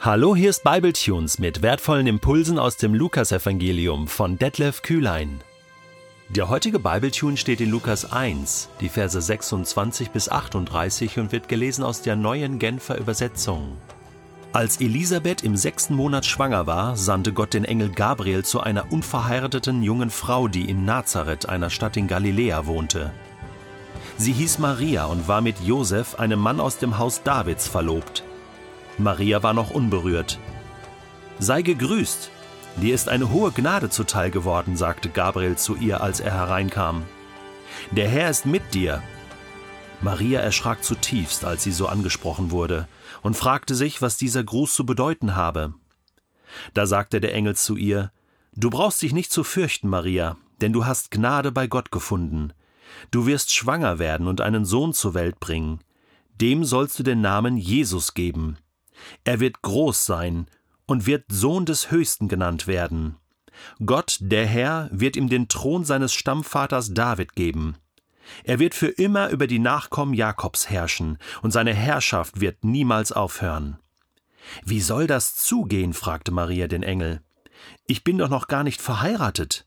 Hallo, hier ist Bibletunes mit wertvollen Impulsen aus dem Lukasevangelium von Detlef Kühlein. Der heutige Bibletune steht in Lukas 1, die Verse 26 bis 38 und wird gelesen aus der neuen Genfer Übersetzung. Als Elisabeth im sechsten Monat schwanger war, sandte Gott den Engel Gabriel zu einer unverheirateten jungen Frau, die in Nazareth, einer Stadt in Galiläa, wohnte. Sie hieß Maria und war mit Josef, einem Mann aus dem Haus Davids, verlobt. Maria war noch unberührt. Sei gegrüßt, dir ist eine hohe Gnade zuteil geworden, sagte Gabriel zu ihr, als er hereinkam. Der Herr ist mit dir. Maria erschrak zutiefst, als sie so angesprochen wurde, und fragte sich, was dieser Gruß zu bedeuten habe. Da sagte der Engel zu ihr, Du brauchst dich nicht zu fürchten, Maria, denn du hast Gnade bei Gott gefunden. Du wirst schwanger werden und einen Sohn zur Welt bringen. Dem sollst du den Namen Jesus geben. Er wird groß sein und wird Sohn des Höchsten genannt werden. Gott, der Herr, wird ihm den Thron seines Stammvaters David geben. Er wird für immer über die Nachkommen Jakobs herrschen, und seine Herrschaft wird niemals aufhören. Wie soll das zugehen? fragte Maria den Engel. Ich bin doch noch gar nicht verheiratet.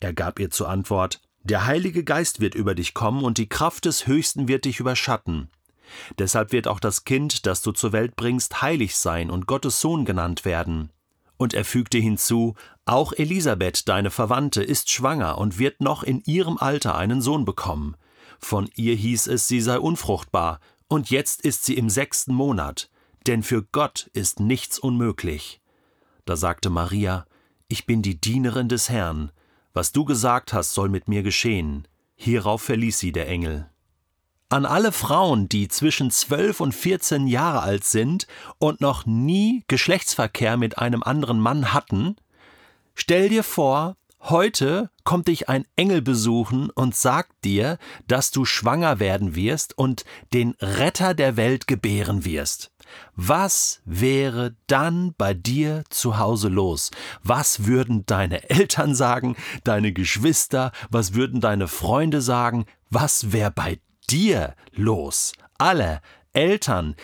Er gab ihr zur Antwort Der Heilige Geist wird über dich kommen, und die Kraft des Höchsten wird dich überschatten. Deshalb wird auch das Kind, das du zur Welt bringst, heilig sein und Gottes Sohn genannt werden. Und er fügte hinzu, auch Elisabeth, deine Verwandte, ist schwanger und wird noch in ihrem Alter einen Sohn bekommen. Von ihr hieß es, sie sei unfruchtbar, und jetzt ist sie im sechsten Monat, denn für Gott ist nichts unmöglich. Da sagte Maria, Ich bin die Dienerin des Herrn, was du gesagt hast, soll mit mir geschehen. Hierauf verließ sie der Engel. An alle Frauen, die zwischen 12 und 14 Jahre alt sind und noch nie Geschlechtsverkehr mit einem anderen Mann hatten, stell dir vor, heute kommt dich ein Engel besuchen und sagt dir, dass du schwanger werden wirst und den Retter der Welt gebären wirst. Was wäre dann bei dir zu Hause los? Was würden deine Eltern sagen, deine Geschwister, was würden deine Freunde sagen? Was wäre bei dir los. Alle Eltern,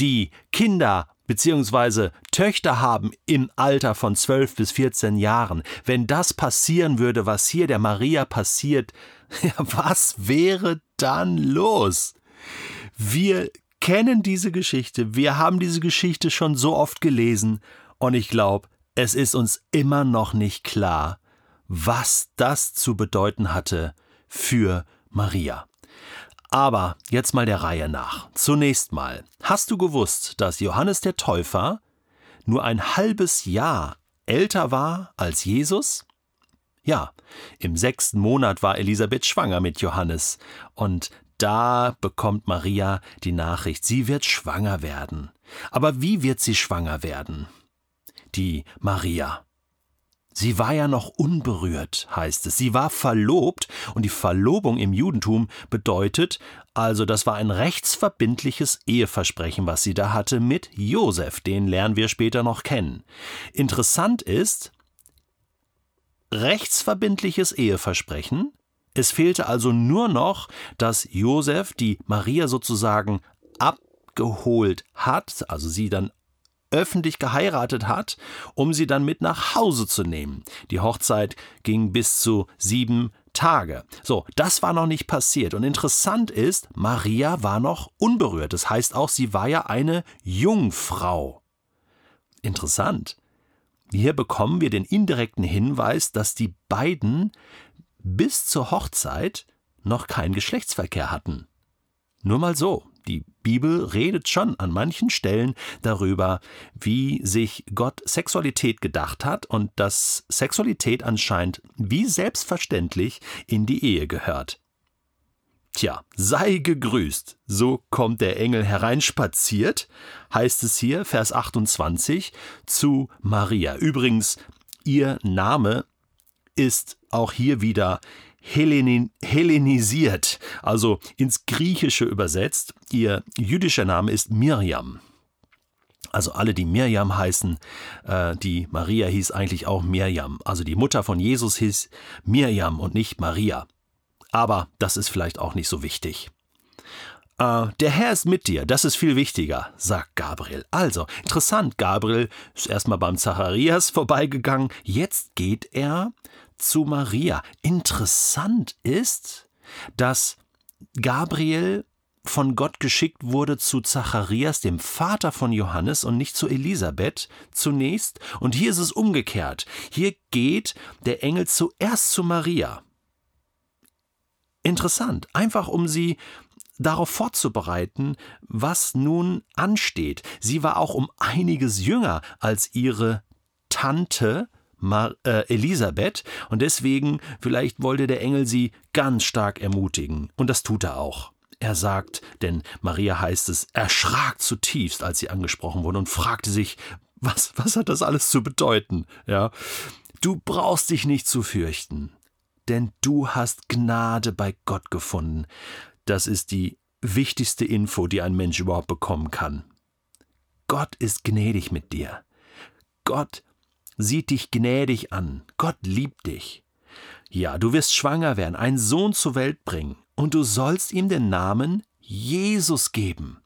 die Kinder bzw. Töchter haben im Alter von 12 bis 14 Jahren, wenn das passieren würde, was hier der Maria passiert, was wäre dann los? Wir kennen diese Geschichte, wir haben diese Geschichte schon so oft gelesen und ich glaube, es ist uns immer noch nicht klar, was das zu bedeuten hatte für Maria. Aber jetzt mal der Reihe nach. Zunächst mal, hast du gewusst, dass Johannes der Täufer nur ein halbes Jahr älter war als Jesus? Ja, im sechsten Monat war Elisabeth schwanger mit Johannes, und da bekommt Maria die Nachricht, sie wird schwanger werden. Aber wie wird sie schwanger werden? Die Maria. Sie war ja noch unberührt, heißt es. Sie war verlobt und die Verlobung im Judentum bedeutet, also das war ein rechtsverbindliches Eheversprechen, was sie da hatte mit Josef, den lernen wir später noch kennen. Interessant ist, rechtsverbindliches Eheversprechen, es fehlte also nur noch, dass Josef die Maria sozusagen abgeholt hat, also sie dann öffentlich geheiratet hat, um sie dann mit nach Hause zu nehmen. Die Hochzeit ging bis zu sieben Tage. So, das war noch nicht passiert. Und interessant ist, Maria war noch unberührt. Das heißt auch, sie war ja eine Jungfrau. Interessant. Hier bekommen wir den indirekten Hinweis, dass die beiden bis zur Hochzeit noch keinen Geschlechtsverkehr hatten. Nur mal so. Die Bibel redet schon an manchen Stellen darüber, wie sich Gott Sexualität gedacht hat und dass Sexualität anscheinend wie selbstverständlich in die Ehe gehört. Tja, sei gegrüßt. So kommt der Engel hereinspaziert, heißt es hier, Vers 28, zu Maria. Übrigens, ihr Name ist auch hier wieder hellenisiert, also ins Griechische übersetzt. Ihr jüdischer Name ist Miriam. Also alle, die Miriam heißen, äh, die Maria hieß eigentlich auch Miriam. Also die Mutter von Jesus hieß Miriam und nicht Maria. Aber das ist vielleicht auch nicht so wichtig. äh, der Herr ist mit dir, das ist viel wichtiger, sagt Gabriel. Also, interessant, Gabriel ist erstmal beim Zacharias vorbeigegangen, jetzt geht er zu Maria. Interessant ist, dass Gabriel von Gott geschickt wurde zu Zacharias, dem Vater von Johannes, und nicht zu Elisabeth zunächst. Und hier ist es umgekehrt. Hier geht der Engel zuerst zu Maria. Interessant, einfach um sie darauf vorzubereiten, was nun ansteht. Sie war auch um einiges jünger als ihre Tante Mar äh, Elisabeth und deswegen vielleicht wollte der Engel sie ganz stark ermutigen und das tut er auch. Er sagt, denn Maria heißt es, erschrak zutiefst, als sie angesprochen wurde und fragte sich, was, was hat das alles zu bedeuten? Ja. Du brauchst dich nicht zu fürchten, denn du hast Gnade bei Gott gefunden. Das ist die wichtigste Info, die ein Mensch überhaupt bekommen kann. Gott ist gnädig mit dir. Gott sieht dich gnädig an. Gott liebt dich. Ja, du wirst schwanger werden, einen Sohn zur Welt bringen, und du sollst ihm den Namen Jesus geben.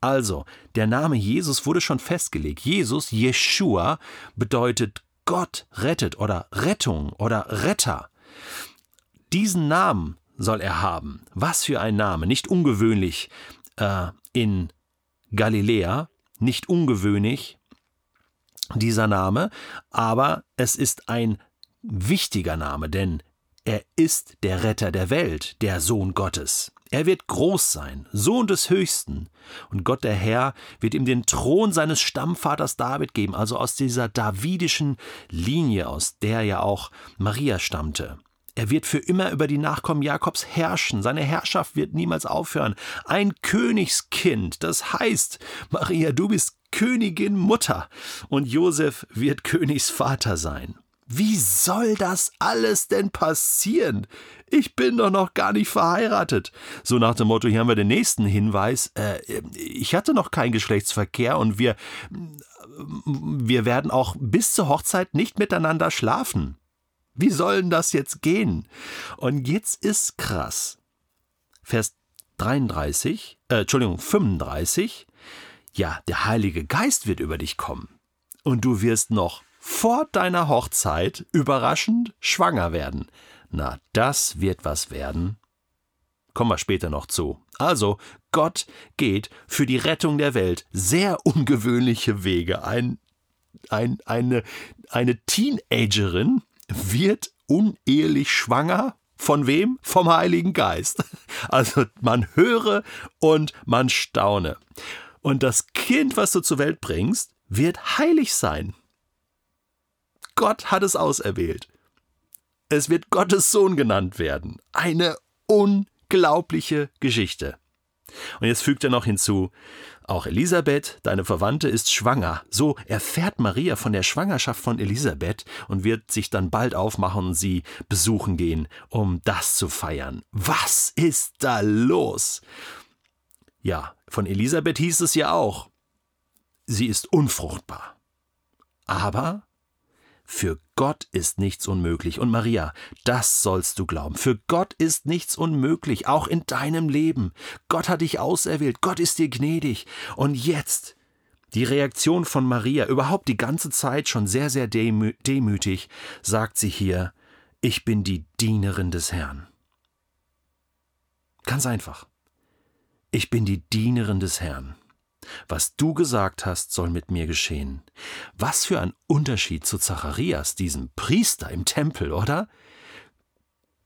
Also, der Name Jesus wurde schon festgelegt. Jesus, Jeshua, bedeutet Gott rettet oder Rettung oder Retter. Diesen Namen soll er haben. Was für ein Name, nicht ungewöhnlich äh, in Galiläa, nicht ungewöhnlich dieser Name, aber es ist ein wichtiger Name, denn er ist der Retter der Welt, der Sohn Gottes. Er wird groß sein, Sohn des Höchsten. Und Gott der Herr wird ihm den Thron seines Stammvaters David geben, also aus dieser davidischen Linie, aus der ja auch Maria stammte. Er wird für immer über die Nachkommen Jakobs herrschen. Seine Herrschaft wird niemals aufhören. Ein Königskind. Das heißt, Maria, du bist Königin Mutter und Josef wird Königsvater sein. Wie soll das alles denn passieren? Ich bin doch noch gar nicht verheiratet. So nach dem Motto, hier haben wir den nächsten Hinweis. Äh, ich hatte noch keinen Geschlechtsverkehr und wir, wir werden auch bis zur Hochzeit nicht miteinander schlafen. Wie soll denn das jetzt gehen? Und jetzt ist krass. Vers 33, äh, Entschuldigung, 35. Ja, der Heilige Geist wird über dich kommen. Und du wirst noch vor deiner Hochzeit überraschend schwanger werden. Na, das wird was werden. Kommen wir später noch zu. Also, Gott geht für die Rettung der Welt sehr ungewöhnliche Wege. Ein, ein, eine, eine Teenagerin wird unehelich schwanger. Von wem? Vom Heiligen Geist. Also man höre und man staune. Und das Kind, was du zur Welt bringst, wird heilig sein. Gott hat es auserwählt. Es wird Gottes Sohn genannt werden. Eine unglaubliche Geschichte. Und jetzt fügt er noch hinzu, auch Elisabeth, deine Verwandte, ist schwanger. So erfährt Maria von der Schwangerschaft von Elisabeth und wird sich dann bald aufmachen und sie besuchen gehen, um das zu feiern. Was ist da los? Ja, von Elisabeth hieß es ja auch, sie ist unfruchtbar. Aber für Gott ist nichts unmöglich. Und Maria, das sollst du glauben. Für Gott ist nichts unmöglich, auch in deinem Leben. Gott hat dich auserwählt, Gott ist dir gnädig. Und jetzt, die Reaktion von Maria, überhaupt die ganze Zeit schon sehr, sehr demü demütig, sagt sie hier, ich bin die Dienerin des Herrn. Ganz einfach. Ich bin die Dienerin des Herrn. Was du gesagt hast, soll mit mir geschehen. Was für ein Unterschied zu Zacharias, diesem Priester im Tempel, oder?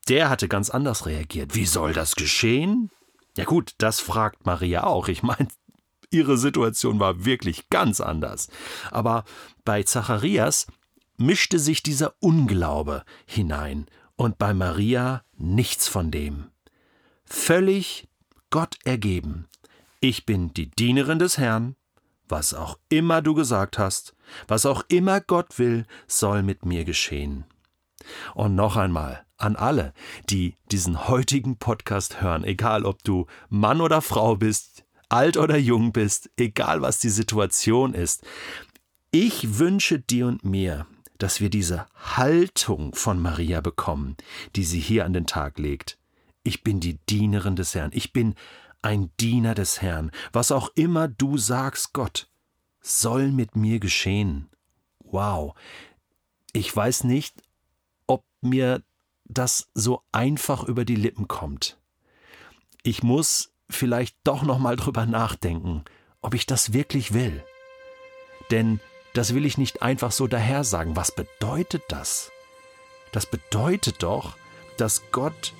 Der hatte ganz anders reagiert. Wie soll das geschehen? Ja gut, das fragt Maria auch. Ich meine, ihre Situation war wirklich ganz anders. Aber bei Zacharias mischte sich dieser Unglaube hinein und bei Maria nichts von dem. Völlig Gott ergeben, ich bin die Dienerin des Herrn, was auch immer du gesagt hast, was auch immer Gott will, soll mit mir geschehen. Und noch einmal an alle, die diesen heutigen Podcast hören, egal ob du Mann oder Frau bist, alt oder jung bist, egal was die Situation ist, ich wünsche dir und mir, dass wir diese Haltung von Maria bekommen, die sie hier an den Tag legt. Ich bin die Dienerin des Herrn, ich bin ein Diener des Herrn. Was auch immer du sagst, Gott, soll mit mir geschehen. Wow. Ich weiß nicht, ob mir das so einfach über die Lippen kommt. Ich muss vielleicht doch noch mal drüber nachdenken, ob ich das wirklich will. Denn das will ich nicht einfach so daher sagen. Was bedeutet das? Das bedeutet doch, dass Gott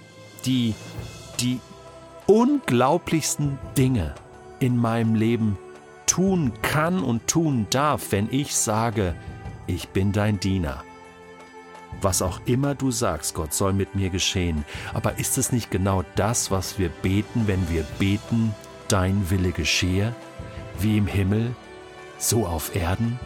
die, die unglaublichsten Dinge in meinem Leben tun kann und tun darf, wenn ich sage, ich bin dein Diener. Was auch immer du sagst, Gott soll mit mir geschehen. Aber ist es nicht genau das, was wir beten, wenn wir beten, dein Wille geschehe, wie im Himmel, so auf Erden?